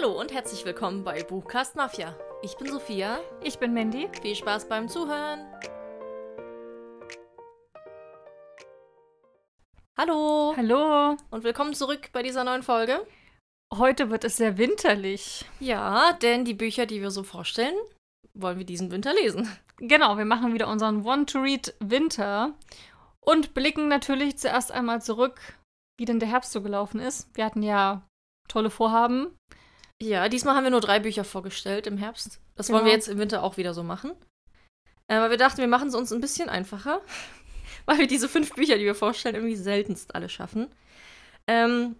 Hallo und herzlich willkommen bei Buchcast Mafia. Ich bin Sophia. Ich bin Mandy. Viel Spaß beim Zuhören. Hallo Hallo. und willkommen zurück bei dieser neuen Folge. Heute wird es sehr winterlich. Ja, denn die Bücher, die wir so vorstellen, wollen wir diesen Winter lesen. Genau, wir machen wieder unseren Want-to-Read Winter und blicken natürlich zuerst einmal zurück, wie denn der Herbst so gelaufen ist. Wir hatten ja tolle Vorhaben. Ja, diesmal haben wir nur drei Bücher vorgestellt im Herbst. Das wollen Genau. wir jetzt im Winter auch wieder so machen. Äh, weil wir dachten, wir machen es uns ein bisschen einfacher, weil wir diese fünf Bücher, die wir vorstellen, irgendwie seltenst alle schaffen. Ähm,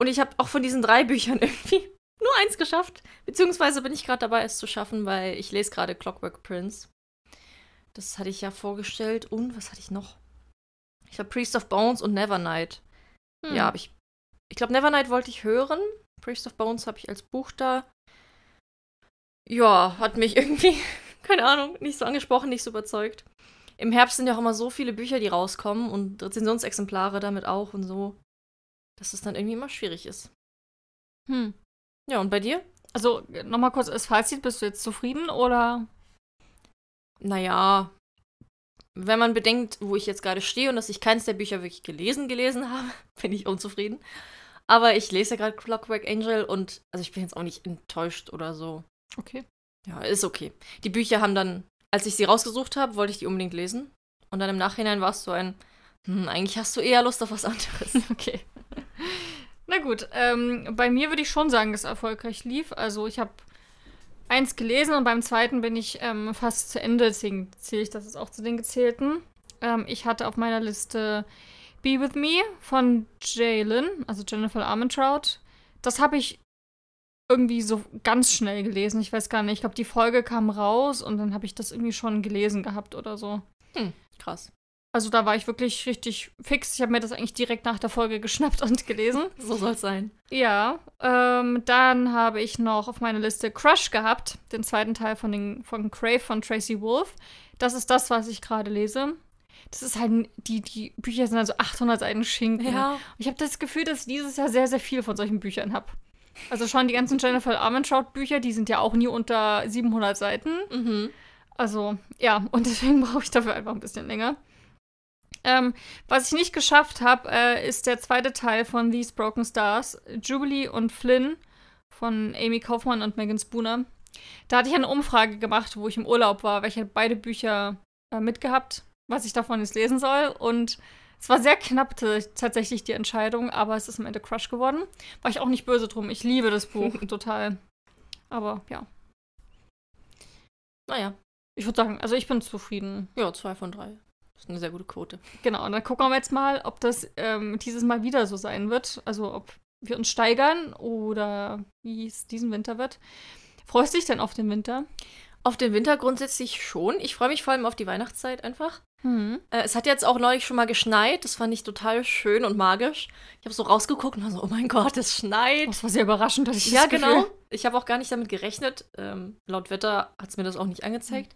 und ich habe auch von diesen drei Büchern irgendwie nur eins geschafft. Beziehungsweise bin ich gerade dabei, es zu schaffen, weil ich lese gerade Clockwork Prince. Das hatte ich ja vorgestellt. Und was hatte ich noch? Ich habe Priest of Bones und Nevernight. Hm. Ja, aber ich. Ich glaube, Nevernight wollte ich hören. Priest of Bones habe ich als Buch da. Ja, hat mich irgendwie, keine Ahnung, nicht so angesprochen, nicht so überzeugt. Im Herbst sind ja auch immer so viele Bücher, die rauskommen und Rezensionsexemplare damit auch und so, dass es dann irgendwie immer schwierig ist. Hm. Ja, und bei dir? Also, nochmal kurz als Fazit, bist du jetzt zufrieden oder? Naja, wenn man bedenkt, wo ich jetzt gerade stehe und dass ich keins der Bücher wirklich gelesen gelesen habe, bin ich unzufrieden. Aber ich lese ja gerade Clockwork Angel und also ich bin jetzt auch nicht enttäuscht oder so. Okay. Ja, ist okay. Die Bücher haben dann, als ich sie rausgesucht habe, wollte ich die unbedingt lesen. Und dann im Nachhinein war es so ein, hm, eigentlich hast du eher Lust auf was anderes. Okay. Na gut, ähm, bei mir würde ich schon sagen, dass es erfolgreich lief. Also ich habe eins gelesen und beim zweiten bin ich ähm, fast zu Ende, deswegen zähle ich das jetzt auch zu den gezählten. Ähm, ich hatte auf meiner Liste Be With Me von Jalen, also Jennifer Armentrout. Das habe ich irgendwie so ganz schnell gelesen. Ich weiß gar nicht, ich glaube, die Folge kam raus und dann habe ich das irgendwie schon gelesen gehabt oder so. Hm, krass. Also da war ich wirklich richtig fix. Ich habe mir das eigentlich direkt nach der Folge geschnappt und gelesen. So soll es sein. Ja, ähm, dann habe ich noch auf meiner Liste Crush gehabt, den zweiten Teil von, den, von Crave von Tracy Wolf. Das ist das, was ich gerade lese. Das ist halt, die, die Bücher sind also 800 Seiten Schinken. Ja. Und ich habe das Gefühl, dass ich dieses Jahr sehr, sehr viel von solchen Büchern habe. Also schon die ganzen Jennifer Armentrout-Bücher, die sind ja auch nie unter 700 Seiten. Mhm. Also, ja, und deswegen brauche ich dafür einfach ein bisschen länger. Ähm, was ich nicht geschafft habe, äh, ist der zweite Teil von These Broken Stars, Jubilee und Flynn von Amy Kaufmann und Megan Spooner. Da hatte ich eine Umfrage gemacht, wo ich im Urlaub war, welche beide Bücher äh, mitgehabt, was ich davon jetzt lesen soll. Und es war sehr knapp tatsächlich die Entscheidung, aber es ist am Ende Crush geworden. War ich auch nicht böse drum. Ich liebe das Buch total. Aber ja, Naja, ich würde sagen, also ich bin zufrieden. ja, zwei von drei. Das ist eine sehr gute Quote. Genau, und dann gucken wir jetzt mal, ob das ähm, dieses Mal wieder so sein wird. Also ob wir uns steigern oder wie es diesen Winter wird. Freust du dich denn auf den Winter? Auf den Winter grundsätzlich schon. Ich freue mich vor allem auf die Weihnachtszeit einfach. Hm. Äh, es hat jetzt auch neulich schon mal geschneit. Das fand ich total schön und magisch. Ich habe so rausgeguckt und war so, oh mein Gott, es schneit. Das war sehr überraschend, dass ich Ja, das genau. Ich habe auch gar nicht damit gerechnet. Ähm, laut Wetter hat es mir das auch nicht angezeigt.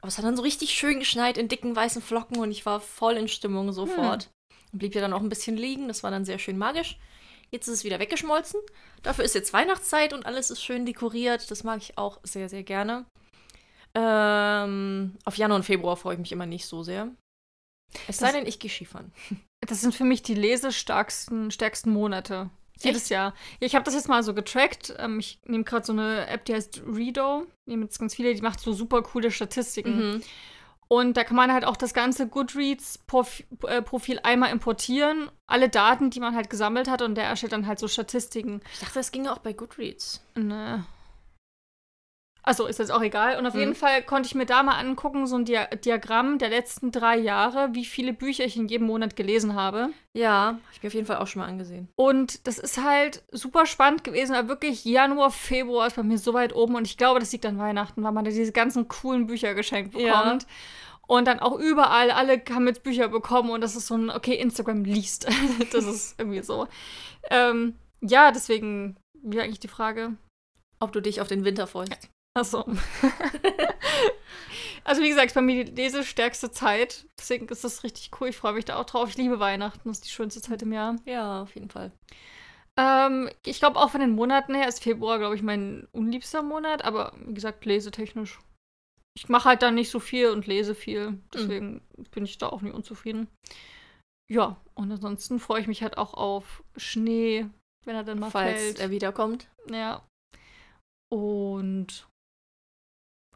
Aber es hat dann so richtig schön geschneit in dicken weißen Flocken und ich war voll in Stimmung sofort. Und blieb ja dann auch ein bisschen liegen. Das war dann sehr schön magisch. Jetzt ist es wieder weggeschmolzen. Dafür ist jetzt Weihnachtszeit und alles ist schön dekoriert. Das mag ich auch sehr, sehr gerne. Ähm, auf Januar und Februar freue ich mich immer nicht so sehr. Es sei Das- denn, ich gehe Skifahren. Das sind für mich die lesestärksten stärksten Monate. Jedes Jahr. Ja, ich habe das jetzt mal so getrackt. Ähm, ich nehme gerade so eine App, die heißt Redo. Nehme jetzt ganz viele, die macht so super coole Statistiken. Mhm. Und da kann man halt auch das ganze Goodreads-Profil einmal importieren. Alle Daten, die man halt gesammelt hat. Und der erstellt dann halt so Statistiken. Ich dachte, das ginge auch bei Goodreads. Ne. Achso, ist jetzt auch egal. Und auf Mhm. jeden Fall konnte ich mir da mal angucken, so ein Dia Diagramm der letzten drei Jahre, wie viele Bücher ich in jedem Monat gelesen habe. Ja, habe ich mir auf jeden Fall auch schon mal angesehen. Und das ist halt super spannend gewesen. Aber wirklich, Januar, Februar ist bei mir so weit oben. Und ich glaube, das liegt an Weihnachten, weil man da diese ganzen coolen Bücher geschenkt Ja. bekommt. Und dann auch überall, alle haben jetzt Bücher bekommen. Und das ist so ein, okay, Instagram liest. das ist irgendwie so. Ähm, ja, deswegen, wie eigentlich die Frage? Ob du dich auf den Winter freust. Achso. also wie gesagt, ist bei mir die lesestärkste Zeit. Deswegen ist das richtig cool. Ich freue mich da auch drauf. Ich liebe Weihnachten. Das ist die schönste Zeit im Jahr. Ja, auf jeden Fall. Ähm, ich glaube auch von den Monaten her ist Februar, glaube ich, mein unliebster Monat, aber wie gesagt, lesetechnisch. Ich mache halt dann nicht so viel und lese viel. Deswegen mhm. bin ich da auch nie unzufrieden. Ja, und ansonsten freue ich mich halt auch auf Schnee, wenn er dann mal Falls fällt. er wiederkommt. Ja. Und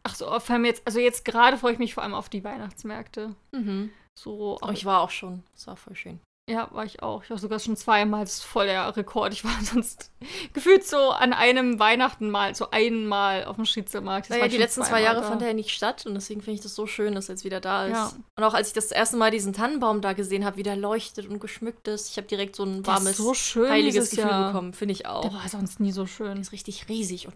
ach so, vor allem jetzt, also jetzt gerade freue ich mich vor allem auf die Weihnachtsmärkte. Mhm. So. Oh, ich war auch schon. Das war voll schön. Ja, war ich auch. Ich war sogar schon zweimal. Das ist voll der Rekord. Ich war sonst gefühlt so an einem Weihnachten mal, so einmal auf dem Schnitzelmarkt. Das naja, die letzten zwei Jahre da. fand er ja nicht statt und deswegen finde ich das so schön, dass er jetzt wieder da ist. Ja. Und auch als ich das erste Mal diesen Tannenbaum da gesehen habe, wie der leuchtet und geschmückt ist, ich habe direkt so ein warmes, so schön heiliges Gefühl Jahr. bekommen, finde ich auch. Der war sonst nie so schön. Der ist richtig riesig und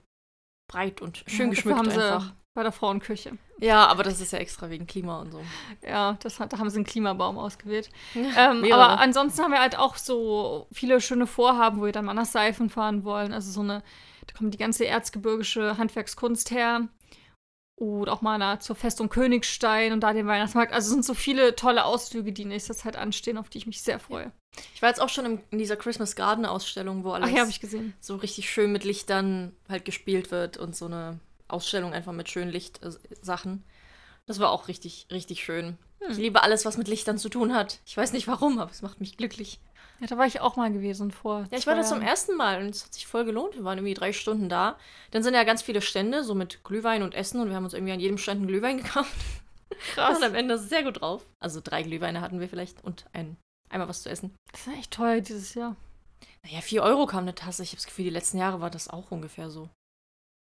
breit und schön ja, geschmückt einfach. Bei der Frauenküche. Ja, aber das ist ja extra wegen Klima und so. Ja, das hat, da haben sie einen Klimabaum ausgewählt. ähm, aber ansonsten haben wir halt auch so viele schöne Vorhaben, wo wir dann mal nach Seifen fahren wollen. Also so eine, da kommt die ganze erzgebirgische Handwerkskunst her. Oder auch mal nach, zur Festung Königstein und da den Weihnachtsmarkt. Also es sind so viele tolle Ausflüge, die nächste Zeit anstehen, auf die ich mich sehr freue. Ich war jetzt auch schon in, in dieser Christmas Garden Ausstellung, wo alles Ach, ja, ich gesehen. so richtig schön mit Lichtern halt gespielt wird und so eine Ausstellung einfach mit schönen Lichtsachen. Das war auch richtig, richtig schön. Hm. Ich liebe alles, was mit Lichtern zu tun hat. Ich weiß nicht warum, aber es macht mich glücklich. Ja, da war ich auch mal gewesen vor. Ja, ich war da zum ersten Mal und es hat sich voll gelohnt. Wir waren irgendwie drei Stunden da. Dann sind ja ganz viele Stände, so mit Glühwein und Essen und wir haben uns irgendwie an jedem Stand einen Glühwein gekauft. Krass. Und am Ende sehr gut drauf. Also drei Glühweine hatten wir vielleicht und ein, einmal was zu essen. Das ist echt teuer dieses Jahr. Naja, vier Euro kam eine Tasse. Ich habe das Gefühl, die letzten Jahre war das auch ungefähr so.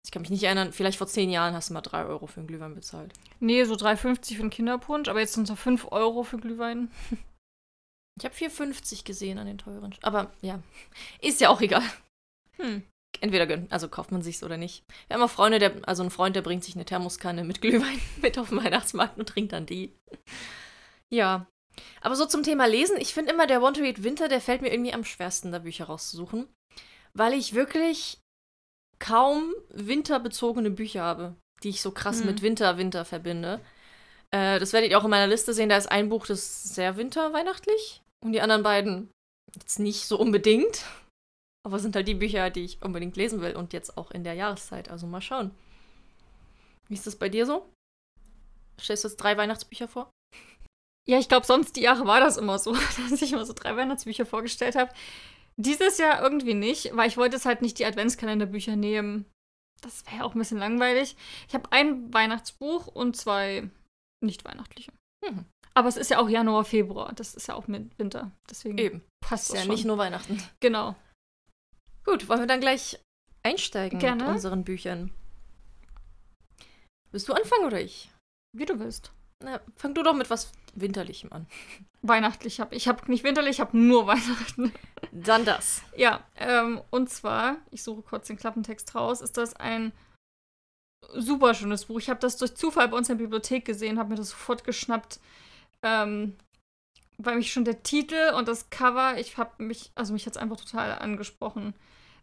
Ich kann mich nicht erinnern, vielleicht vor zehn Jahren hast du mal drei Euro für einen Glühwein bezahlt. Nee, so 3,50 für einen Kinderpunsch, aber jetzt sind es fünf Euro für Glühwein. Ich habe 4,50 gesehen an den teuren. Aber ja, ist ja auch egal. Hm. Entweder gönnen, also kauft man sich's oder nicht. Wir haben auch Freunde, der, also ein Freund, der bringt sich eine Thermoskanne mit Glühwein mit auf den Weihnachtsmarkt und trinkt dann die. Ja. Aber so zum Thema Lesen, ich finde immer, der Want to Read Winter, der fällt mir irgendwie am schwersten, da Bücher rauszusuchen. Weil ich wirklich kaum winterbezogene Bücher habe, die ich so krass hm. mit Winter, Winter verbinde. Äh, das werdet ihr auch in meiner Liste sehen. Da ist ein Buch, das ist sehr winterweihnachtlich. Und die anderen beiden jetzt nicht so unbedingt. Aber sind halt die Bücher, die ich unbedingt lesen will. Und jetzt auch in der Jahreszeit. Also mal schauen. Wie ist das bei dir so? Stellst du jetzt drei Weihnachtsbücher vor? Ja, ich glaube, sonst die Jahre war das immer so, dass ich immer so drei Weihnachtsbücher vorgestellt habe. Dieses Jahr irgendwie nicht, weil ich wollte es halt nicht die Adventskalenderbücher nehmen. Das wäre auch ein bisschen langweilig. Ich habe ein Weihnachtsbuch und zwei nicht weihnachtliche. Mhm. Aber es ist ja auch Januar, Februar. Das ist ja auch Winter. Deswegen Eben. passt es ja schon. nicht nur Weihnachten. Genau. Gut, wollen wir dann gleich einsteigen Gerne. mit unseren Büchern? Willst du anfangen oder ich? Wie du willst. Na, fang du doch mit was Winterlichem an. Weihnachtlich habe ich. habe nicht winterlich, ich habe nur Weihnachten. Dann das. Ja, ähm, und zwar, ich suche kurz den Klappentext raus, ist das ein super schönes Buch. Ich habe das durch Zufall bei uns in der Bibliothek gesehen, habe mir das sofort geschnappt. Ähm, weil mich schon der Titel und das Cover, ich habe mich, also mich hat es einfach total angesprochen.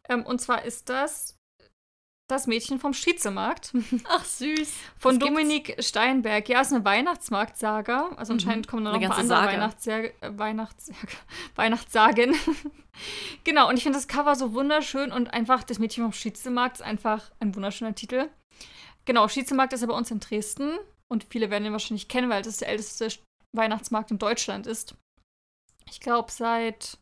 Ähm, und zwar ist das das Mädchen vom Schiezemarkt. Ach, süß. Von Was Dominik gibt's? Steinberg. Ja, ist eine Weihnachtsmarktsaga. Also mhm. anscheinend kommen da noch ein paar andere äh, Weihnachtssäge, Weihnachtssagen. genau, und ich finde das Cover so wunderschön und einfach das Mädchen vom Schiezemarkt ist einfach ein wunderschöner Titel. Genau, Schiezemarkt ist ja bei uns in Dresden und viele werden ihn wahrscheinlich kennen, weil das der älteste Weihnachtsmarkt in Deutschland ist. Ich glaube, seit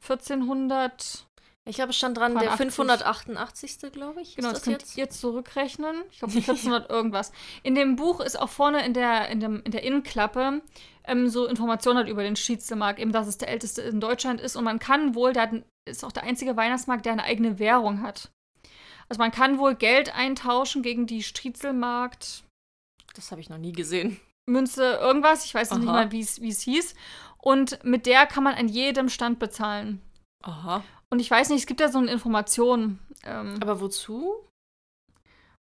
1400 ich habe stand dran, der 588. glaube ich. Genau, das, das könnt jetzt? ihr zurückrechnen. Ich glaube, 1400 irgendwas. In dem Buch ist auch vorne in der, in dem, in der Innenklappe ähm, so Informationen halt über den Schiedsmarkt, eben, dass es der älteste in Deutschland ist. Und man kann wohl, der ist auch der einzige Weihnachtsmarkt, der eine eigene Währung hat. Also man kann wohl Geld eintauschen gegen die Striezelmarkt. Das habe ich noch nie gesehen. Münze, irgendwas, ich weiß Aha. nicht mal, wie es hieß. Und mit der kann man an jedem Stand bezahlen. Aha. Und ich weiß nicht, es gibt ja so eine Information. Ähm, Aber wozu?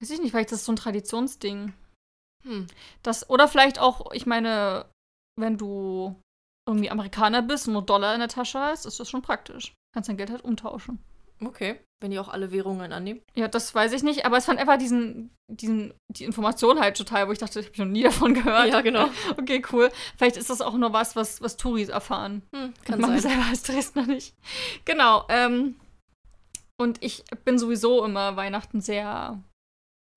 Weiß ich nicht, vielleicht ist das so ein Traditionsding. Hm. Das, oder vielleicht auch, ich meine, wenn du irgendwie Amerikaner bist und nur Dollar in der Tasche hast, ist das schon praktisch. Kannst dein Geld halt umtauschen. Okay, wenn die auch alle Währungen annehmen. Ja, das weiß ich nicht, aber es fand einfach diesen, diesen, die Information halt total, wo ich dachte, ich habe noch nie davon gehört. Ja, genau. Okay, cool. Vielleicht ist das auch nur was, was, was Touris erfahren. Hm, kann man selber als Dresdner nicht. Genau, ähm, Und ich bin sowieso immer Weihnachten sehr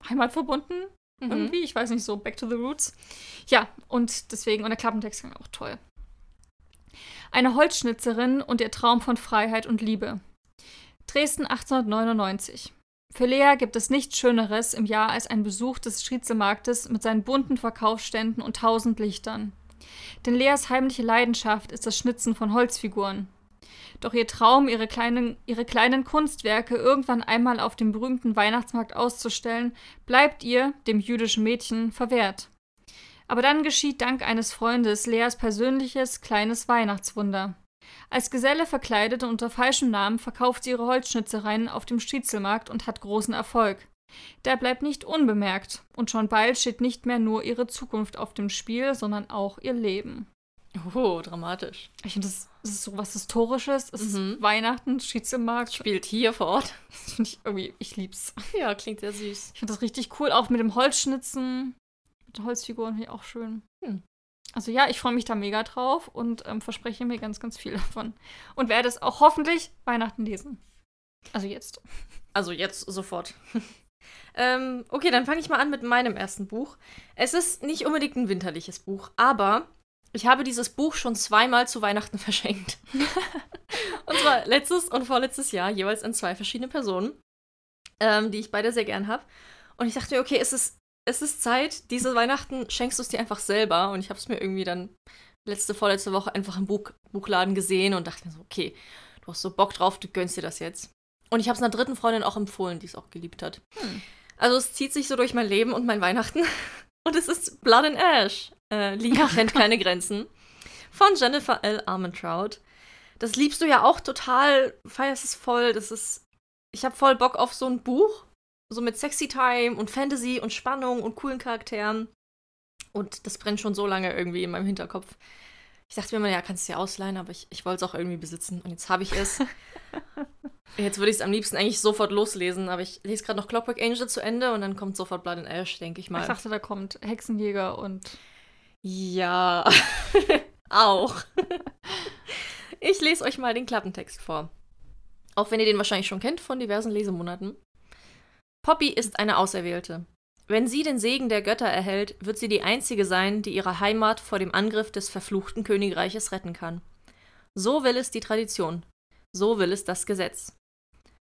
heimatverbunden. Mhm. Irgendwie. Ich weiß nicht, so back to the roots. Ja, und deswegen, und der Klappentext auch toll. Eine Holzschnitzerin und ihr Traum von Freiheit und Liebe. Dresden 1899. Für Lea gibt es nichts Schöneres im Jahr als ein Besuch des Striezelmarktes mit seinen bunten Verkaufsständen und tausend Lichtern. Denn Leas heimliche Leidenschaft ist das Schnitzen von Holzfiguren. Doch ihr Traum, ihre kleinen, ihre kleinen Kunstwerke irgendwann einmal auf dem berühmten Weihnachtsmarkt auszustellen, bleibt ihr, dem jüdischen Mädchen, verwehrt. Aber dann geschieht dank eines Freundes Leas persönliches kleines Weihnachtswunder. Als Geselle verkleidet und unter falschem Namen verkauft sie ihre Holzschnitzereien auf dem Striezelmarkt und hat großen Erfolg. Der bleibt nicht unbemerkt, und schon bald steht nicht mehr nur ihre Zukunft auf dem Spiel, sondern auch ihr Leben. Oh, dramatisch. Ich finde, das, das ist so was Historisches. Es Mhm. ist Weihnachten, Striezelmarkt. Spielt hier vor Ort. Das finde ich irgendwie, ich lieb's. Ja, klingt sehr süß. Ich finde das richtig cool, auch mit dem Holzschnitzen. Mit den Holzfiguren finde ich auch schön. Hm. Also ja, ich freue mich da mega drauf und ähm, verspreche mir ganz, ganz viel davon. Und werde es auch hoffentlich Weihnachten lesen. Also jetzt. Also jetzt sofort. ähm, okay, dann fange ich mal an mit meinem ersten Buch. Es ist nicht unbedingt ein winterliches Buch, aber ich habe dieses Buch schon zweimal zu Weihnachten verschenkt. und zwar letztes und vorletztes Jahr, jeweils an zwei verschiedene Personen, ähm, die ich beide sehr gern habe. Und ich dachte mir, okay, es ist, es ist Zeit, diese Weihnachten schenkst du es dir einfach selber. Und ich habe es mir irgendwie dann letzte, vorletzte Woche einfach im Buch, Buchladen gesehen und dachte mir so, okay, du hast so Bock drauf, du gönnst dir das jetzt. Und ich habe es einer dritten Freundin auch empfohlen, die es auch geliebt hat. Hm. Also es zieht sich so durch mein Leben und mein Weihnachten. Und es ist Blood and Ash. Äh, Liebe kennt keine Grenzen. Von Jennifer L. Armentrout. Das liebst du ja auch total, feierst es voll. Das ist. Ich habe voll Bock auf so ein Buch. So mit Sexy Time und Fantasy und Spannung und coolen Charakteren. Und das brennt schon so lange irgendwie in meinem Hinterkopf. Ich dachte mir immer, ja, kannst du dir ausleihen, aber ich, ich wollte es auch irgendwie besitzen. Und jetzt habe ich es. Jetzt würde ich es am liebsten eigentlich sofort loslesen, aber ich lese gerade noch Clockwork Angel zu Ende und dann kommt sofort Blood and Ash, denke ich mal. Ich dachte, da kommt Hexenjäger und. ja, auch. ich lese euch mal den Klappentext vor. Auch wenn ihr den wahrscheinlich schon kennt von diversen Lesemonaten. Poppy ist eine Auserwählte. Wenn sie den Segen der Götter erhält, wird sie die einzige sein, die ihre Heimat vor dem Angriff des verfluchten Königreiches retten kann. So will es die Tradition. So will es das Gesetz.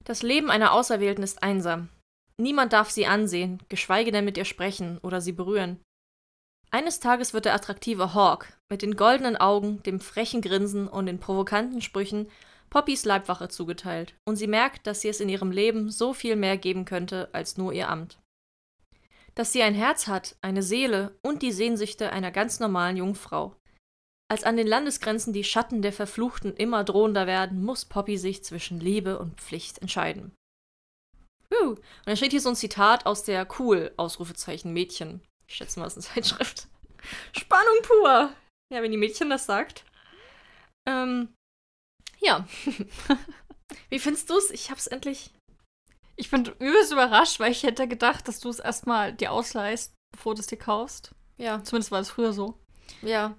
Das Leben einer Auserwählten ist einsam. Niemand darf sie ansehen, geschweige denn mit ihr sprechen oder sie berühren. Eines Tages wird der attraktive Hawk mit den goldenen Augen, dem frechen Grinsen und den provokanten Sprüchen Poppys Leibwache zugeteilt, und sie merkt, dass sie es in ihrem Leben so viel mehr geben könnte als nur ihr Amt. Dass sie ein Herz hat, eine Seele und die Sehnsüchte einer ganz normalen jungen Frau. Als an den Landesgrenzen die Schatten der Verfluchten immer drohender werden, muss Poppy sich zwischen Liebe und Pflicht entscheiden. Uh, und dann steht hier so ein Zitat aus der Cool, Ausrufezeichen Mädchen. Ich schätze mal, das ist eine Zeitschrift. Spannung pur! Ja, wenn die Mädchen das sagt. Ähm, ja. Wie findest du's? Ich hab's endlich. Ich bin übelst überrascht, weil ich hätte gedacht, dass du es erstmal dir ausleihst, bevor du es dir kaufst. Ja, Zumindest war es früher so. ja.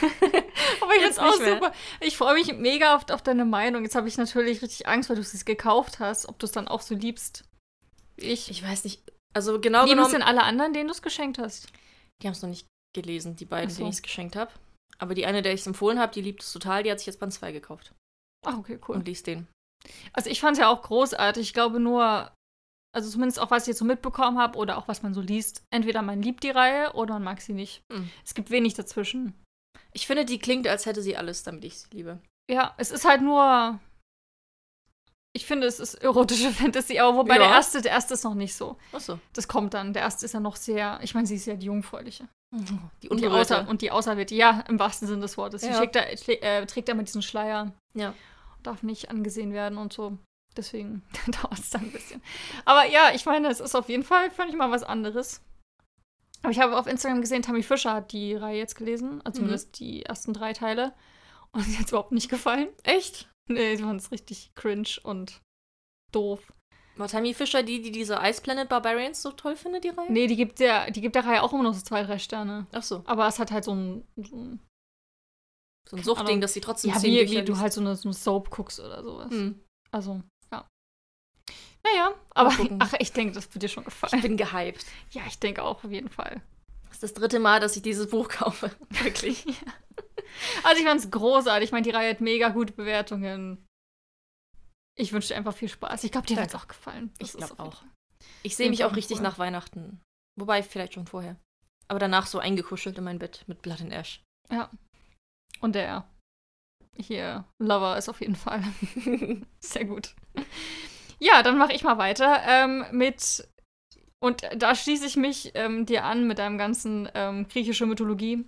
Aber ich Jetzt auch super. Ich freue mich mega oft auf deine Meinung. Jetzt habe ich natürlich richtig Angst, weil du es gekauft hast, ob du es dann auch so liebst. wie Ich. Ich weiß nicht. Also genau Lieben es genommen. denn alle anderen, denen du es geschenkt hast? Die haben es noch nicht gelesen, die beiden, so. denen ich es geschenkt habe. Aber die eine, der ich es empfohlen habe, die liebt es total. Die hat sich jetzt Band 2 gekauft Ach, okay, cool. und liest den. Also ich fand es ja auch großartig. Ich glaube nur, also zumindest auch was ich jetzt so mitbekommen habe oder auch was man so liest, entweder man liebt die Reihe oder man mag sie nicht. Hm. Es gibt wenig dazwischen. Ich finde, die klingt, als hätte sie alles, damit ich sie liebe. Ja, es ist halt nur. Ich finde, es ist erotische Fantasy, aber wobei Ja. der erste, der erste ist noch nicht so. Achso. Das kommt dann. Der erste ist ja noch sehr, ich meine, sie ist ja die Jungfräuliche. Die Und die, Unberührte. Außer, und die Auserwählte, ja, im wahrsten Sinne des Wortes. Sie Ja. trägt da, äh, trägt da immer diesen Schleier. Ja. Darf nicht angesehen werden und so. Deswegen dauert es dann ein bisschen. Aber ja, ich meine, es ist auf jeden Fall völlig mal was anderes. Aber ich habe auf Instagram gesehen, Tammy Fischer hat die Reihe jetzt gelesen, also Mhm. zumindest die ersten drei Teile. Und sie hat es überhaupt nicht gefallen. Echt? Nee, sie fand es richtig cringe und doof. War Tammy Fischer die, die diese Ice Planet Barbarians so toll findet, die Reihe? Nee, die gibt der, die gibt der Reihe auch immer noch so zwei, drei Sterne. Achso. Aber es hat halt so ein, so ein So ein Suchtding, Ahnung. dass sie trotzdem ja, wie, wie du halt so eine, so eine Soap guckst oder sowas. Hm. Also, ja. Ja, aber ach, ich denke, das wird dir schon Ich gefallen. bin gehypt. Ja, ich denke auch auf jeden Fall. Das ist das dritte Mal, dass ich dieses Buch kaufe. Wirklich. Also ich fand es großartig. Ich meine, die Reihe hat mega gute Bewertungen. Ich wünsche dir einfach viel Spaß. Ich glaube, dir wird es auch gefallen. Ich Das ist glaub auf jeden auch. Ich sehe mich auch richtig cool. nach Weihnachten. Wobei, vielleicht schon vorher. Aber danach so eingekuschelt in mein Bett mit Blood and Ash. Und der hier Lover ist auf jeden Fall sehr gut. Ja, dann mache ich mal weiter ähm, mit und da schließe ich mich ähm, dir an mit deinem ganzen ähm, griechische Mythologie.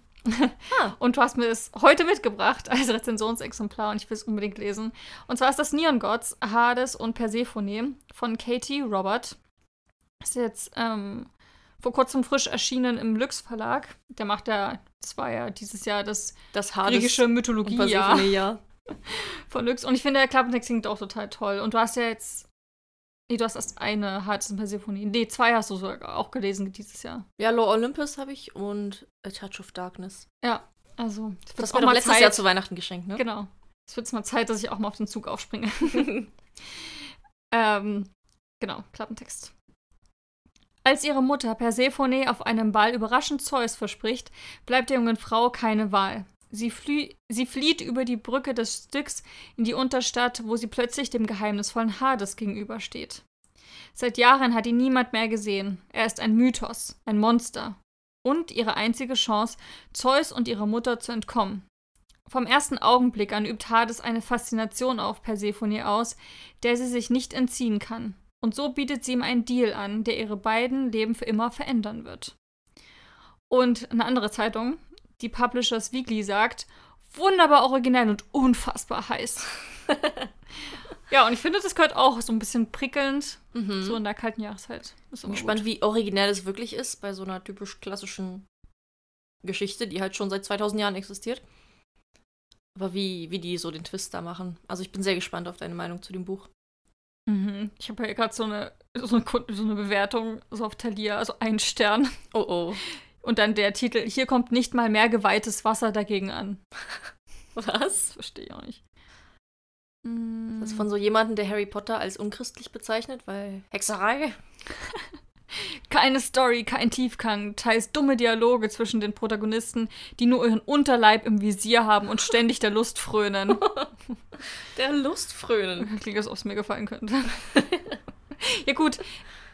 Ah. Und du hast mir es heute mitgebracht als Rezensionsexemplar und ich will es unbedingt lesen. Und zwar ist das Neon Gods, Hades und Persephone von Katie Robert. Ist jetzt ähm, vor kurzem frisch erschienen im Lux Verlag. Der macht ja, das war ja dieses Jahr das Das Hades griechische Mythologie Persephone, ja. von Lux. Und ich finde, der Klappentext klingt auch total toll. Und du hast ja jetzt. Nee, du hast erst eine Hades und Persephone. Nee, zwei hast du sogar auch gelesen dieses Jahr. Ja, Low Olympus habe ich und A Touch of Darkness. Ja, also. Das war doch mal letztes Zeit. Jahr zu Weihnachten geschenkt, ne? Genau. Es wird jetzt mal Zeit, dass ich auch mal auf den Zug aufspringe. ähm, genau, Klappentext. Als ihre Mutter Persephone auf einem Ball überraschend Zeus verspricht, bleibt der jungen Frau keine Wahl. Sie, sie flieht über die Brücke des Styx in die Unterstadt, wo sie plötzlich dem geheimnisvollen Hades gegenübersteht. Seit Jahren hat ihn niemand mehr gesehen. Er ist ein Mythos, ein Monster. Und ihre einzige Chance, Zeus und ihrer Mutter zu entkommen. Vom ersten Augenblick an übt Hades eine Faszination auf Persephone aus, der sie sich nicht entziehen kann. Und so bietet sie ihm einen Deal an, der ihre beiden Leben für immer verändern wird. Und eine andere Zeitung, die Publishers Weekly, sagt, wunderbar originell und unfassbar heiß. ja, und ich finde, das gehört auch so ein bisschen prickelnd, Mhm. so in der kalten Jahreszeit. Ist Ich bin immer gespannt, wie originell es wirklich ist bei so einer typisch klassischen Geschichte, die halt schon seit 2000 Jahren existiert. Aber wie, wie die so den Twist da machen. Also ich bin sehr gespannt auf deine Meinung zu dem Buch. Mhm. Ich habe hier gerade so eine, so, eine, so eine Bewertung so auf Thalia, also ein Stern. Oh oh. Und dann der Titel, hier kommt nicht mal mehr geweihtes Wasser dagegen an. Was? Verstehe ich auch nicht. Das ist von so jemandem, der Harry Potter als unchristlich bezeichnet, weil Hexerei. Keine Story, kein Tiefgang, teils dumme Dialoge zwischen den Protagonisten, die nur ihren Unterleib im Visier haben und ständig der Lust frönen. Der Lustfrönen. Klingt, als ob es mir gefallen könnte. ja, gut.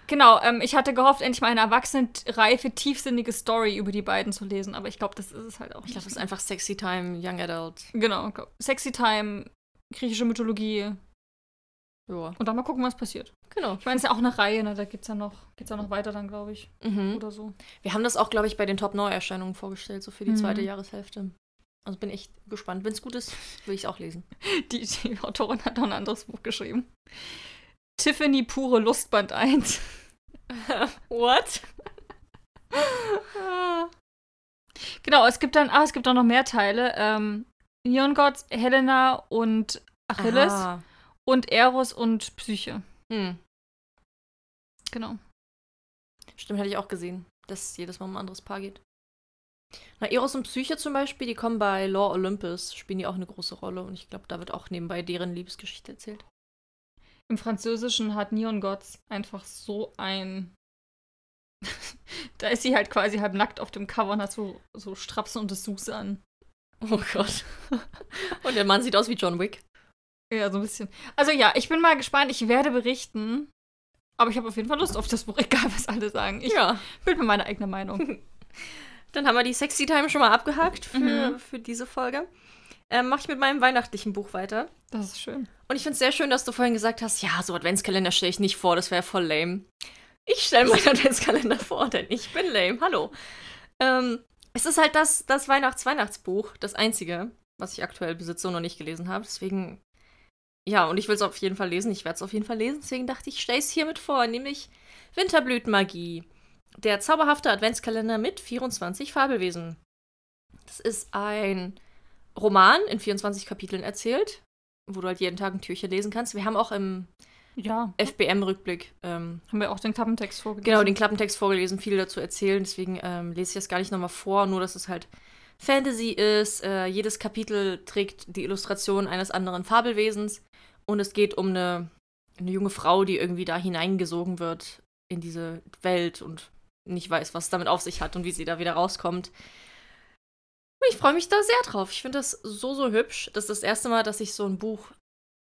Genau, ähm, ich hatte gehofft, endlich mal eine erwachsene, reife, tiefsinnige Story über die beiden zu lesen, aber ich glaube, das ist es halt auch Ich glaube, das ist einfach Sexy Time, Young Adult. Genau, glaub- Sexy Time, griechische Mythologie. Ja. Und dann mal gucken, was passiert. Genau. Ich meine, es ist ja auch eine Reihe, ne? Da geht's ja noch, geht's ja noch weiter dann, glaube ich. Mhm. Oder so. Wir haben das auch, glaube ich, bei den Top-Neuerscheinungen vorgestellt, so für die Mhm. zweite Jahreshälfte. Also bin echt gespannt. Wenn es gut ist, will ich es auch lesen. Die, die Autorin hat noch ein anderes Buch geschrieben. Tiffany pure Lustband 1. What? Genau, es gibt dann, ah, es gibt auch noch mehr Teile. Ähm, Neon Gods, Helena und Achilles Aha. Und Eros und Psyche. Hm. Genau. Stimmt, hatte ich auch gesehen, dass es jedes Mal um ein anderes Paar geht. Na, Eros und Psyche zum Beispiel, die kommen bei Law Olympus, spielen die auch eine große Rolle und ich glaube, da wird auch nebenbei deren Liebesgeschichte erzählt. Im Französischen hat Neon Gods einfach so ein. da ist sie halt quasi halb nackt auf dem Cover und hat so, so Strapsen und Dessous an. Oh Gott. und der Mann sieht aus wie John Wick. Ja, so ein bisschen. Also ja, ich bin mal gespannt. Ich werde berichten. Aber ich habe auf jeden Fall Lust auf das Buch, egal was alle sagen. Ich ja. bild mir meine eigene Meinung. Dann haben wir die Sexy Time schon mal abgehakt für, Mhm. für diese Folge. Ähm, Mache ich mit meinem weihnachtlichen Buch weiter. Das ist schön. Und ich finde es sehr schön, dass du vorhin gesagt hast, ja, so Adventskalender stelle ich nicht vor, das wäre voll lame. Ich stelle meinen Adventskalender vor, denn ich bin lame. Hallo. Ähm, es ist halt das, das Weihnachts-Weihnachtsbuch, das einzige, was ich aktuell besitze und noch nicht gelesen habe. Deswegen, ja, und ich will es auf jeden Fall lesen. Ich werde es auf jeden Fall lesen. Deswegen dachte ich, ich stelle es hiermit vor, nämlich Winterblütenmagie. Der zauberhafte Adventskalender mit 24 Fabelwesen. Das ist ein Roman in 24 Kapiteln erzählt, wo du halt jeden Tag ein Türchen lesen kannst. Wir haben auch im Ja. FBM-Rückblick ähm, Haben wir auch den Klappentext vorgelesen. genau den Klappentext vorgelesen, viel dazu erzählen. Deswegen ähm, lese ich das gar nicht nochmal vor, nur dass es halt Fantasy ist. Äh, jedes Kapitel trägt die Illustration eines anderen Fabelwesens und es geht um eine eine junge Frau, die irgendwie da hineingesogen wird in diese Welt und nicht weiß, was es damit auf sich hat und wie sie da wieder rauskommt. Ich freue mich da sehr drauf. Ich finde das so, so hübsch. Das ist das erste Mal, dass ich so ein Buch,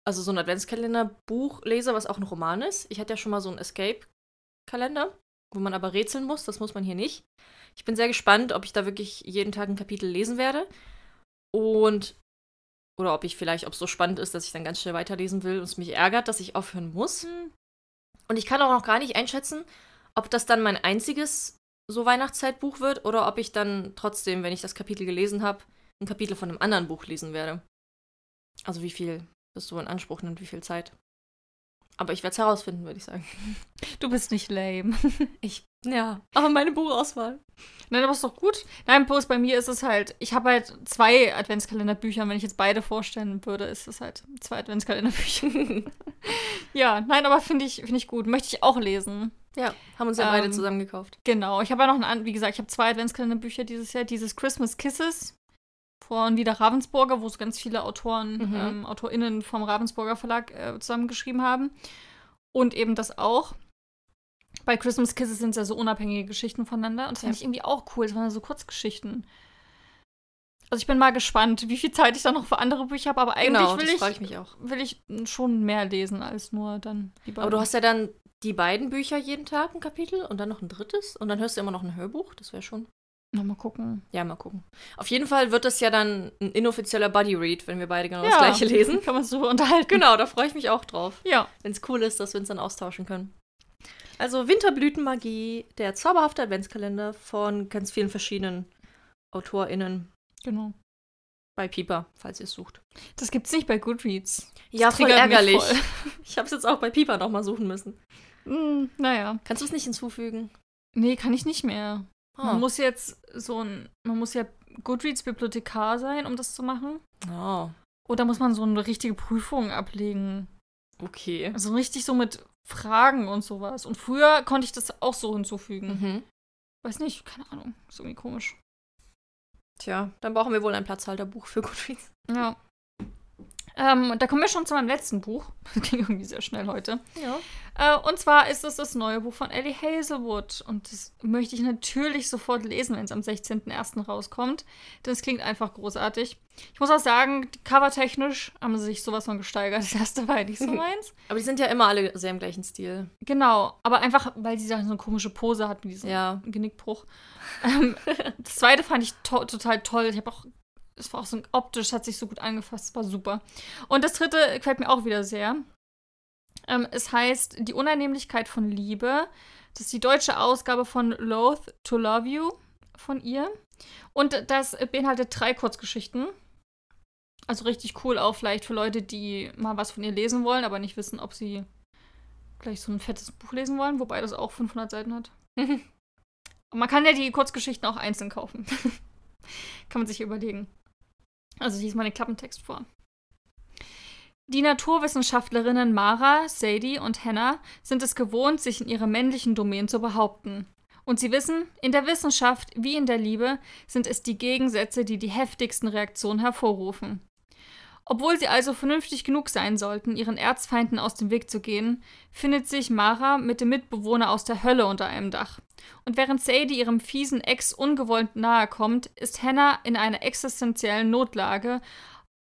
also so ein Adventskalender-Buch lese, was auch ein Roman ist. Ich hatte ja schon mal so einen Escape-Kalender, wo man aber rätseln muss. Das muss man hier nicht. Ich bin sehr gespannt, ob ich da wirklich jeden Tag ein Kapitel lesen werde. Und oder ob ich vielleicht, ob es so spannend ist, dass ich dann ganz schnell weiterlesen will und es mich ärgert, dass ich aufhören muss. Hm. Und ich kann auch noch gar nicht einschätzen, ob das dann mein einziges so Weihnachtszeitbuch wird oder ob ich dann trotzdem, wenn ich das Kapitel gelesen habe, ein Kapitel von einem anderen Buch lesen werde. Also wie viel das so in Anspruch nimmt, wie viel Zeit. Aber ich werde es herausfinden, würde ich sagen. Du bist nicht lame. Ich, ja, aber meine Buchauswahl. Nein, aber ist doch gut. Nein, bloß bei mir ist es halt, ich habe halt zwei Adventskalenderbücher. und Wenn ich jetzt beide vorstellen würde, ist es halt zwei Adventskalenderbücher. ja, nein, aber finde ich, find ich gut. Möchte ich auch lesen. Ja, haben uns ja Ähm, beide zusammen gekauft. Genau. Ich habe ja noch ein, wie gesagt, ich habe zwei Adventskalenderbücher dieses Jahr. Dieses Christmas Kisses von Lieder Ravensburger, wo es ganz viele Autoren, Mhm. ähm, AutorInnen vom Ravensburger Verlag äh, zusammengeschrieben haben. Und eben das auch. Bei Christmas Kisses sind es ja so unabhängige Geschichten voneinander. Und das fand Ja. ich irgendwie auch cool. Das waren so Kurzgeschichten. Also ich bin mal gespannt, wie viel Zeit ich da noch für andere Bücher habe. Aber eigentlich Genau, will, ich, ich mich auch. will ich schon mehr lesen als nur dann die beiden. Aber du hast ja dann die beiden Bücher jeden Tag ein Kapitel und dann noch ein drittes und dann hörst du immer noch ein Hörbuch. Das wäre schon. Mal gucken. Ja, mal gucken. Auf jeden Fall wird das ja dann ein inoffizieller Buddy-Read, wenn wir beide genau das gleiche lesen. Kann man darüber unterhalten. Genau, da freue ich mich auch drauf. Ja. Wenn es cool ist, dass wir uns dann austauschen können. Also Winterblütenmagie, der zauberhafte Adventskalender von ganz vielen verschiedenen AutorInnen Genau. bei Piper, falls ihr es sucht. Das gibt's nicht bei Goodreads. Ja, voll ärgerlich. voll. Ich habe es jetzt auch bei Piper nochmal suchen müssen. Hm, naja. Kannst du es nicht hinzufügen? Nee, kann ich nicht mehr. Ah. Man muss jetzt so ein, man muss ja Goodreads-Bibliothekar sein, um das zu machen. Oh, Oder muss man so eine richtige Prüfung ablegen? okay. Also richtig so mit Fragen und sowas. Und früher konnte ich das auch so hinzufügen. Mhm. Weiß nicht, keine Ahnung. Ist irgendwie komisch. Tja, dann brauchen wir wohl ein Platzhalterbuch für Goodreads. Ja. Ähm, da kommen wir schon zu meinem letzten Buch. Das ging irgendwie sehr schnell heute. Ja. Äh, und zwar ist es das neue Buch von Ellie Hazelwood. Und das möchte ich natürlich sofort lesen, wenn es am 16.01. rauskommt. Denn es klingt einfach großartig. Ich muss auch sagen, covertechnisch haben sie sich sowas von gesteigert. Das erste war nicht so meins. Aber die sind ja immer alle sehr im gleichen Stil. genau, aber einfach, weil sie da so eine komische Pose hat mit diesem Ja. Genickbruch. Ähm, das zweite fand ich to total toll. Ich habe auch, es war auch so optisch, hat sich so gut angefasst, es war super. Und das dritte gefällt mir auch wieder sehr. Ähm, es heißt Die Unannehmlichkeit von Liebe. Das ist die deutsche Ausgabe von Loath to Love You von ihr. Und das beinhaltet drei Kurzgeschichten. Also richtig cool auch vielleicht für Leute, die mal was von ihr lesen wollen, aber nicht wissen, ob sie gleich so ein fettes Buch lesen wollen, wobei das auch 500 Seiten hat. Man kann ja die Kurzgeschichten auch einzeln kaufen. kann man sich überlegen. Also hier ist mal den Klappentext vor. Die Naturwissenschaftlerinnen Mara, Sadie und Hannah sind es gewohnt, sich in ihrer männlichen Domain zu behaupten. Und sie wissen, in der Wissenschaft wie in der Liebe sind es die Gegensätze, die die heftigsten Reaktionen hervorrufen. Obwohl sie also vernünftig genug sein sollten, ihren Erzfeinden aus dem Weg zu gehen, findet sich Mara mit dem Mitbewohner aus der Hölle unter einem Dach. Und während Sadie ihrem fiesen Ex ungewollt nahe kommt, ist Hannah in einer existenziellen Notlage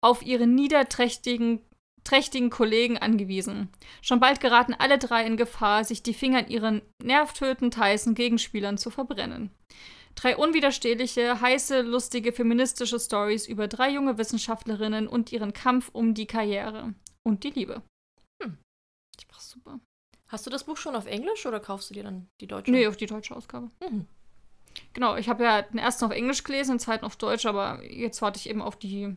auf ihre niederträchtigen trächtigen Kollegen angewiesen. Schon bald geraten alle drei in Gefahr, sich die Finger in ihren nervtötend heißen Gegenspielern zu verbrennen. Drei unwiderstehliche, heiße, lustige feministische Stories über drei junge Wissenschaftlerinnen und ihren Kampf um die Karriere und die Liebe. Hm. Ich mach's super. Hast du das Buch schon auf Englisch oder kaufst du dir dann die deutsche? Nee, auf die deutsche Ausgabe. Mhm. Genau, ich habe ja den ersten auf Englisch gelesen, den zweiten auf Deutsch, aber jetzt warte ich eben auf die,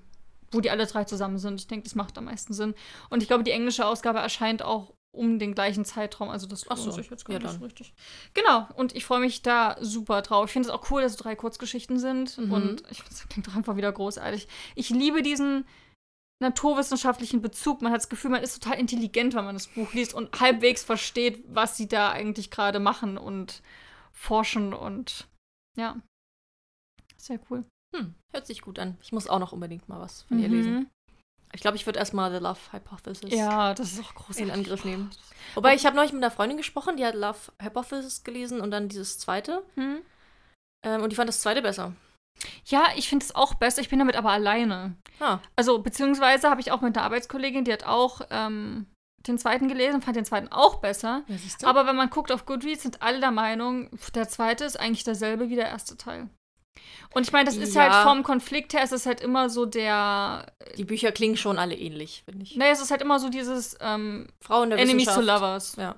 wo die alle drei zusammen sind. Ich denke, das macht am meisten Sinn. Und ich glaube, die englische Ausgabe erscheint auch um den gleichen Zeitraum. Also das Ach so, lohnt sich jetzt gar ja nicht so richtig. Genau, und ich freue mich da super drauf. Ich finde es auch cool, dass es drei Kurzgeschichten sind. Mhm. Und ich finde, das klingt doch einfach wieder großartig. Ich liebe diesen naturwissenschaftlichen Bezug. Man hat das Gefühl, man ist total intelligent, wenn man das Buch liest und halbwegs versteht, was sie da eigentlich gerade machen und forschen und ja. Sehr cool. Hm, hört sich gut an. Ich muss auch noch unbedingt mal was von ihr lesen. Ich glaube, ich würde erstmal The Love Hypothesis Ja, das ist auch großartig. in Angriff nehmen. Wobei, ich habe neulich mit einer Freundin gesprochen, die hat Love Hypothesis gelesen und dann dieses zweite. Hm? Ähm, und die fand das zweite besser. Ja, ich finde es auch besser. Ich bin damit aber alleine. Ah, Also, beziehungsweise habe ich auch mit einer Arbeitskollegin, die hat auch ähm, den zweiten gelesen, fand den zweiten auch besser. ja? Aber wenn man guckt auf Goodreads, sind alle der Meinung, der zweite ist eigentlich derselbe wie der erste Teil. Und ich meine, das ist Ja. halt vom Konflikt her, es ist halt immer so der. die Bücher klingen schon alle ähnlich, finde ich. Ne, es ist halt immer so dieses ähm, Frauen der Enemies to. Lovers. Ja.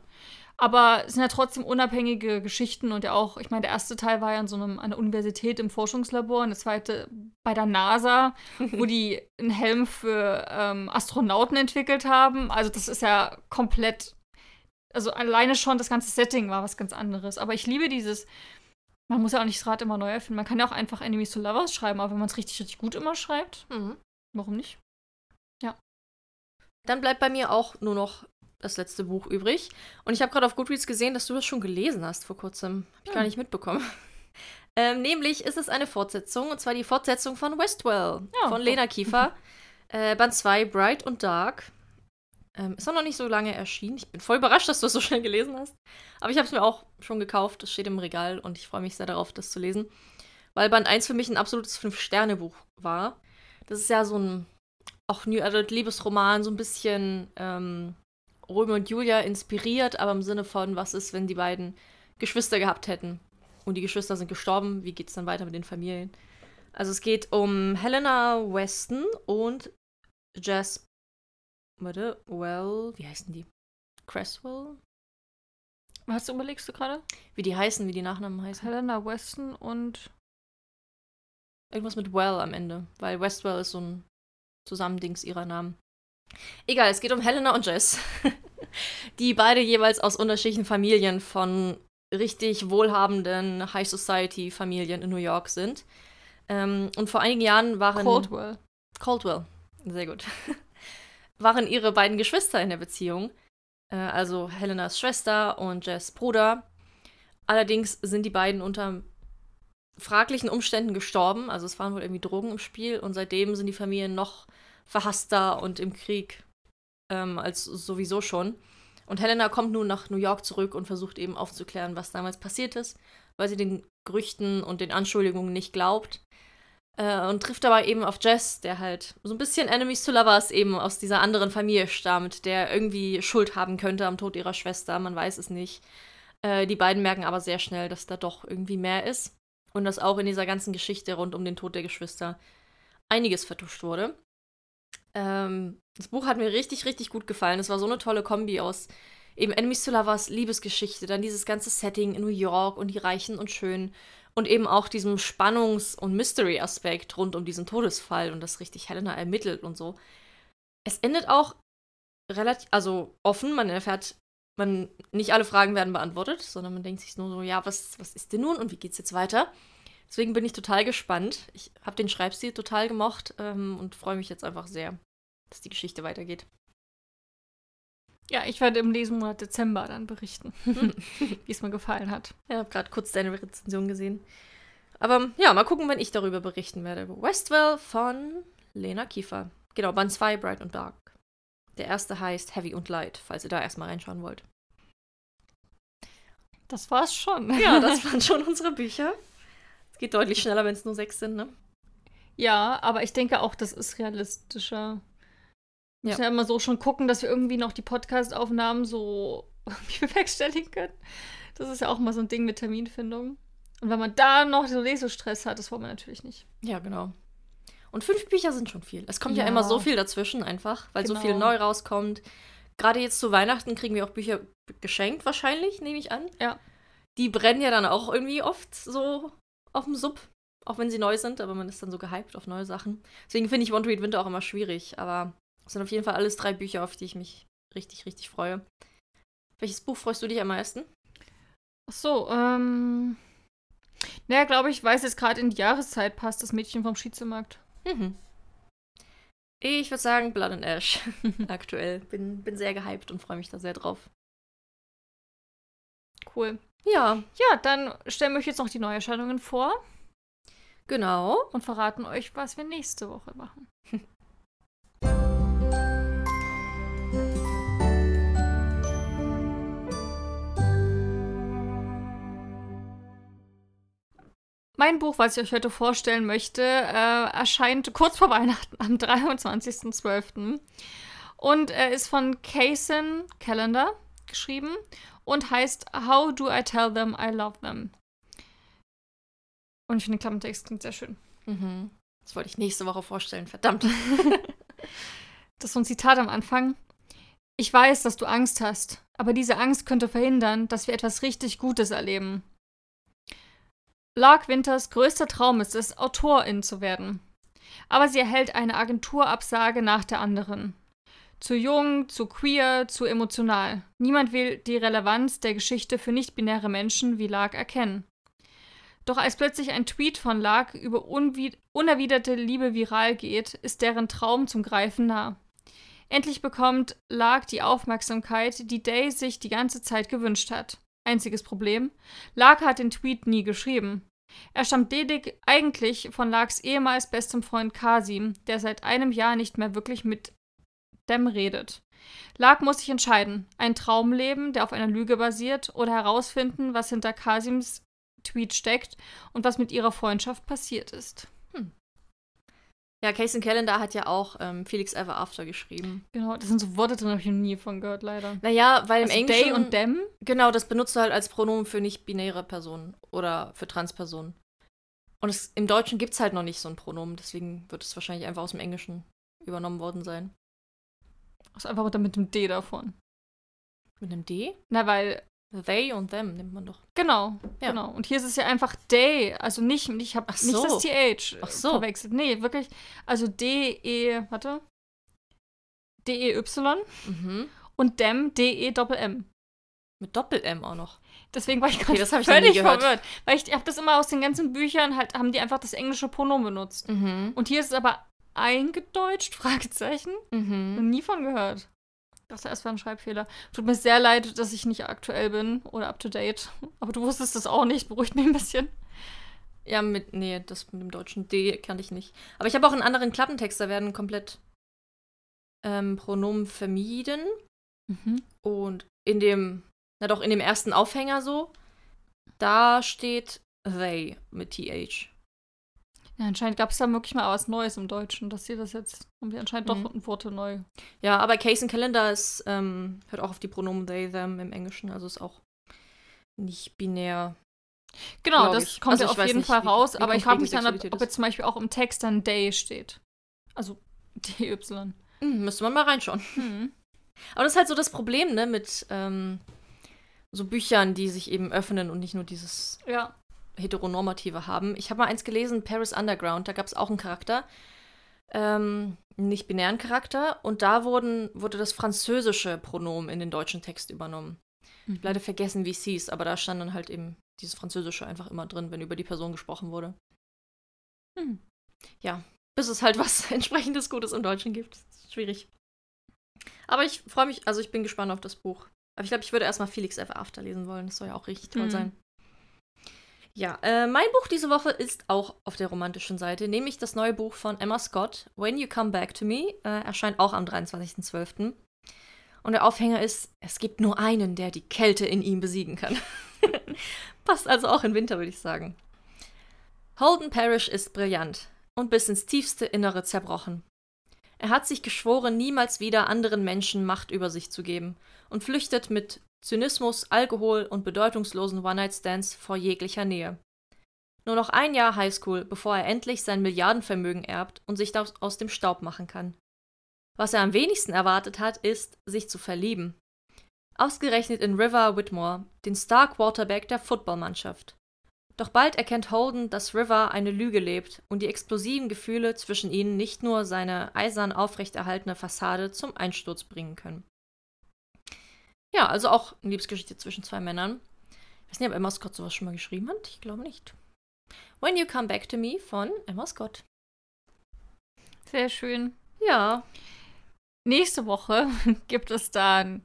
Aber es sind ja trotzdem unabhängige Geschichten und ja auch, ich meine, der erste Teil war ja in so einem, an der Universität im Forschungslabor und der zweite bei der NASA, wo die einen Helm für ähm, Astronauten entwickelt haben. Also das ist ja komplett, also alleine schon das ganze Setting war was ganz anderes. Aber ich liebe dieses, man muss ja auch nicht das Rad immer neu erfinden. Man kann ja auch einfach Enemies to Lovers schreiben, aber wenn man es richtig, richtig gut immer schreibt, Mhm. warum nicht? Dann bleibt bei mir auch nur noch das letzte Buch übrig. Und ich habe gerade auf Goodreads gesehen, dass du das schon gelesen hast vor kurzem. Habe ich gar Hm. nicht mitbekommen. Ähm, nämlich ist es eine Fortsetzung, und zwar die Fortsetzung von Westwell Ja, von. Lena Kiefer. äh, Band 2, Bright und Dark. Ähm, ist auch noch nicht so lange erschienen. Ich bin voll überrascht, dass du es so schnell gelesen hast. Aber ich habe es mir auch schon gekauft. Es steht im Regal und ich freue mich sehr darauf, das zu lesen. Weil Band 1 für mich ein absolutes Fünf-Sterne-Buch war. Das ist ja so ein auch New Adult Liebesroman, so ein bisschen ähm, Romeo und Julia inspiriert, aber im Sinne von, was ist, wenn die beiden Geschwister gehabt hätten und die Geschwister sind gestorben, wie geht es dann weiter mit den Familien? Also es geht um Helena Weston und Jess, warte, well, wie heißen die? Cresswell? Was überlegst du gerade? Wie die heißen, wie die Nachnamen heißen? Helena Weston und Irgendwas mit Well am Ende, weil Westwell ist so ein Zusammendings ihrer Namen. Egal, es geht um Helena und Jess, die beide jeweils aus unterschiedlichen Familien von richtig wohlhabenden High Society Familien in New York sind. Ähm, und vor einigen Jahren waren Coldwell. Caldwell, sehr gut, waren ihre beiden Geschwister in der Beziehung. Äh, also Helenas Schwester und Jess Bruder. Allerdings sind die beiden unter fraglichen Umständen gestorben. Also es waren wohl irgendwie Drogen im Spiel und seitdem sind die Familien noch verhasster und im Krieg ähm, als sowieso schon. Und Helena kommt nun nach New York zurück und versucht eben aufzuklären, was damals passiert ist, weil sie den Gerüchten und den Anschuldigungen nicht glaubt. Äh, und trifft dabei eben auf Jess, der halt so ein bisschen Enemies to Lovers eben aus dieser anderen Familie stammt, der irgendwie Schuld haben könnte am Tod ihrer Schwester, man weiß es nicht. Äh, die beiden merken aber sehr schnell, dass da doch irgendwie mehr ist und dass auch in dieser ganzen Geschichte rund um den Tod der Geschwister einiges vertuscht wurde. Ähm, das Buch hat mir richtig, richtig gut gefallen. Es war so eine tolle Kombi aus eben Enemies to Lovers, Liebesgeschichte, dann dieses ganze Setting in New York und die Reichen und Schönen und eben auch diesem Spannungs- und Mystery-Aspekt rund um diesen Todesfall und das richtig Helena ermittelt und so. Es endet auch relativ, also offen, man erfährt, man, nicht alle Fragen werden beantwortet, sondern man denkt sich nur so, ja, was, was ist denn nun und wie geht's jetzt weiter? Deswegen bin ich total gespannt. Ich habe den Schreibstil total gemocht ähm, und freue mich jetzt einfach sehr, dass die Geschichte weitergeht. Ja, ich werde im Lesenmonat Dezember dann berichten, wie es mir gefallen hat. Ich habe gerade kurz deine Rezension gesehen. Aber ja, mal gucken, wenn ich darüber berichten werde. Westwell von Lena Kiefer. Genau, Band 2, Bright und Dark. Der erste heißt Heavy und Light, falls ihr da erstmal reinschauen wollt. Das war's schon. Ja, das waren schon unsere Bücher. Es geht deutlich schneller, wenn es nur sechs sind, ne? Ja, aber ich denke auch, das ist realistischer. Wir Ja. müssen ja immer so schon gucken, dass wir irgendwie noch die Podcast-Aufnahmen so bewerkstelligen können. Das ist ja auch mal so ein Ding mit Terminfindung. Und wenn man da noch so Lesestress hat, das wollen wir natürlich nicht. Ja, genau. Und fünf Bücher sind schon viel. Es kommt ja, Ja. immer so viel dazwischen einfach, weil so Genau. viel neu rauskommt. Gerade jetzt zu Weihnachten kriegen wir auch Bücher geschenkt, wahrscheinlich, nehme ich an. Ja. Die brennen ja dann auch irgendwie oft so auf dem Sub, auch wenn sie neu sind, aber man ist dann so gehypt auf neue Sachen. Deswegen finde ich Want to Read Winter auch immer schwierig, aber es sind auf jeden Fall alles drei Bücher, auf die ich mich richtig, richtig freue. Welches Buch freust du dich am meisten? Ach so, ähm. Naja, glaube ich, weiß jetzt gerade in die Jahreszeit passt, das Mädchen vom Schiedsemarkt. Mhm. Ich würde sagen Blood and Ash aktuell. Bin, bin sehr gehypt und freue mich da sehr drauf. Cool. Ja, Ja, dann stellen wir euch jetzt noch die Neuerscheinungen vor genau. und verraten euch, was wir nächste Woche machen. Mein Buch, was ich euch heute vorstellen möchte, äh, erscheint kurz vor Weihnachten am 23.12. Und er ist von Kaysen Calendar geschrieben und heißt How Do I Tell Them I Love Them? Und ich finde den Klappentext klingt sehr schön. Mhm. Das wollte ich nächste Woche vorstellen, verdammt. das ist so ein Zitat am Anfang. Ich weiß, dass du Angst hast, aber diese Angst könnte verhindern, dass wir etwas richtig Gutes erleben. Lark Winters größter Traum ist es, Autorin zu werden. Aber sie erhält eine Agenturabsage nach der anderen. Zu jung, zu queer, zu emotional. Niemand will die Relevanz der Geschichte für nicht-binäre Menschen wie Lark erkennen. Doch als plötzlich ein Tweet von Lark über unerwiderte Liebe viral geht, ist deren Traum zum Greifen nah. Endlich bekommt Lark die Aufmerksamkeit, die Day sich die ganze Zeit gewünscht hat. Einziges Problem: Lark hat den Tweet nie geschrieben. Er stammt ledig eigentlich von Larks ehemals bestem Freund Kasim, der seit einem Jahr nicht mehr wirklich mit dem redet. Lark muss sich entscheiden: ein Traum leben, der auf einer Lüge basiert, oder herausfinden, was hinter Kasims Tweet steckt und was mit ihrer Freundschaft passiert ist. Ja, Casey Calendar hat ja auch ähm, Felix Ever After geschrieben. Genau, das sind so Worte drin, habe ich noch nie von gehört, leider. Naja, weil also im Englischen. Day und them? Genau, das benutzt du halt als Pronomen für nicht-binäre Personen oder für Transpersonen. Und es, im Deutschen gibt es halt noch nicht so ein Pronomen, deswegen wird es wahrscheinlich einfach aus dem Englischen übernommen worden sein. Also einfach mit dem D davon. Mit einem D? Na, weil They und them nimmt man doch. Genau, ja. genau. Und hier ist es ja einfach day, also nicht, ich habe so. nicht das TH Ach so. verwechselt. Nee, wirklich, also D-E, warte, D-E-Y mhm. und dem D-E-Doppel-M. Mit Doppel-M auch noch. Deswegen war ich okay, gerade völlig verwirrt. Weil ich, ich habe das immer aus den ganzen Büchern, halt, haben die einfach das englische Pronomen benutzt. Mhm. Und hier ist es aber eingedeutscht, Fragezeichen. Mhm. Nie von gehört. Ich dachte, es war ein Schreibfehler. Tut mir sehr leid, dass ich nicht aktuell bin oder up to date. Aber du wusstest das auch nicht. Beruhigt mich ein bisschen. Ja, mit. Nee, das mit dem deutschen D kannte ich nicht. Aber ich habe auch einen anderen Klappentext, da werden komplett ähm, Pronomen vermieden. Mhm. Und in dem, na doch, in dem ersten Aufhänger so, da steht they mit TH. Ja, anscheinend gab es da wirklich mal was Neues im Deutschen, dass sie das jetzt, haben wir anscheinend doch Mhm. Worte neu. Ja, aber Case and Calendar ist, ähm, hört auch auf die Pronomen they, them im Englischen, also ist auch nicht binär. Genau, das ich. kommt Also ja auf jeden nicht, Fall wie- raus, wie aber ich frage mich dann, ob, ob jetzt zum Beispiel auch im Text dann Day steht. Also DY. Hm, müsste man mal reinschauen. Hm. Aber das ist halt so das Problem, ne, mit ähm, so Büchern, die sich eben öffnen und nicht nur dieses Ja. Heteronormative haben. Ich habe mal eins gelesen, Paris Underground, da gab es auch einen Charakter, ähm, einen nicht-binären Charakter, und da wurden, wurde das französische Pronomen in den deutschen Text übernommen. Ich habe leider vergessen, wie es hieß, aber da stand dann halt eben dieses Französische einfach immer drin, wenn über die Person gesprochen wurde. Hm. Ja, bis es halt was entsprechendes Gutes im Deutschen gibt. Schwierig. Aber ich freue mich, also ich bin gespannt auf das Buch. Aber ich glaube, ich würde erstmal Felix Ever After lesen wollen. Das soll ja auch richtig toll Mhm. sein. Ja, äh, mein Buch diese Woche ist auch auf der romantischen Seite, nämlich das neue Buch von Emma Scott, When You Come Back to Me, äh, erscheint auch am 23.12. Und der Aufhänger ist, es gibt nur einen, der die Kälte in ihm besiegen kann. Passt also auch in Winter, würde ich sagen. Holden Parrish ist brillant und bis ins tiefste Innere zerbrochen. Er hat sich geschworen, niemals wieder anderen Menschen Macht über sich zu geben und flüchtet mit Zynismus, Alkohol und bedeutungslosen One-Night-Stands vor jeglicher Nähe. Nur noch ein Jahr Highschool, bevor er endlich sein Milliardenvermögen erbt und sich aus, dem Staub machen kann. Was er am wenigsten erwartet hat, ist, sich zu verlieben. Ausgerechnet in River Whitmore, den Star-Quarterback der Footballmannschaft. Doch bald erkennt Holden, dass River eine Lüge lebt und die explosiven Gefühle zwischen ihnen nicht nur seine eisern aufrechterhaltene Fassade zum Einsturz bringen können. Ja, also auch eine Liebesgeschichte zwischen zwei Männern. Ich weiß nicht, ob Emma Scott sowas schon mal geschrieben hat. Ich glaube nicht. When You Come Back to Me von Emma Scott. Sehr schön. Ja. Nächste Woche gibt es dann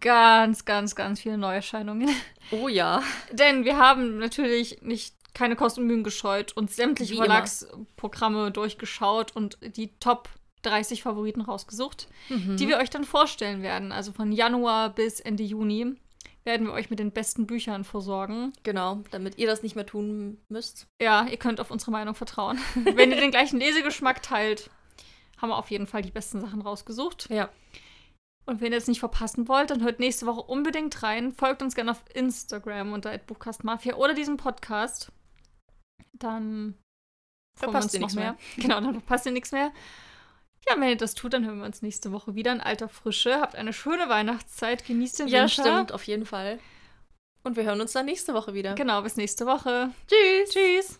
ganz, ganz, ganz viele Neuerscheinungen. Oh ja. Denn wir haben natürlich nicht keine Kosten und Mühen gescheut und sämtliche. Verlagsprogramme durchgeschaut und die Top 30 Favoriten rausgesucht, Mhm. die wir euch dann vorstellen werden. Also von Januar bis Ende Juni werden wir euch mit den besten Büchern versorgen. Genau, damit ihr das nicht mehr tun müsst. Ja, ihr könnt auf unsere Meinung vertrauen. Wenn ihr den gleichen Lesegeschmack teilt, haben wir auf jeden Fall die besten Sachen rausgesucht. Ja. Und wenn ihr es nicht verpassen wollt, dann hört nächste Woche unbedingt rein. Folgt uns gerne auf Instagram unter Buchkastmafia oder diesem Podcast. Dann verpasst ihr nichts mehr. mehr. Genau, dann verpasst ihr nichts mehr. Ja, wenn ihr das tut, dann hören wir uns nächste Woche wieder in alter Frische. Habt eine schöne Weihnachtszeit, genießt den Ja, Winter. stimmt, auf jeden Fall. Und wir hören uns dann nächste Woche wieder. Genau, bis nächste Woche. Tschüss. Tschüss.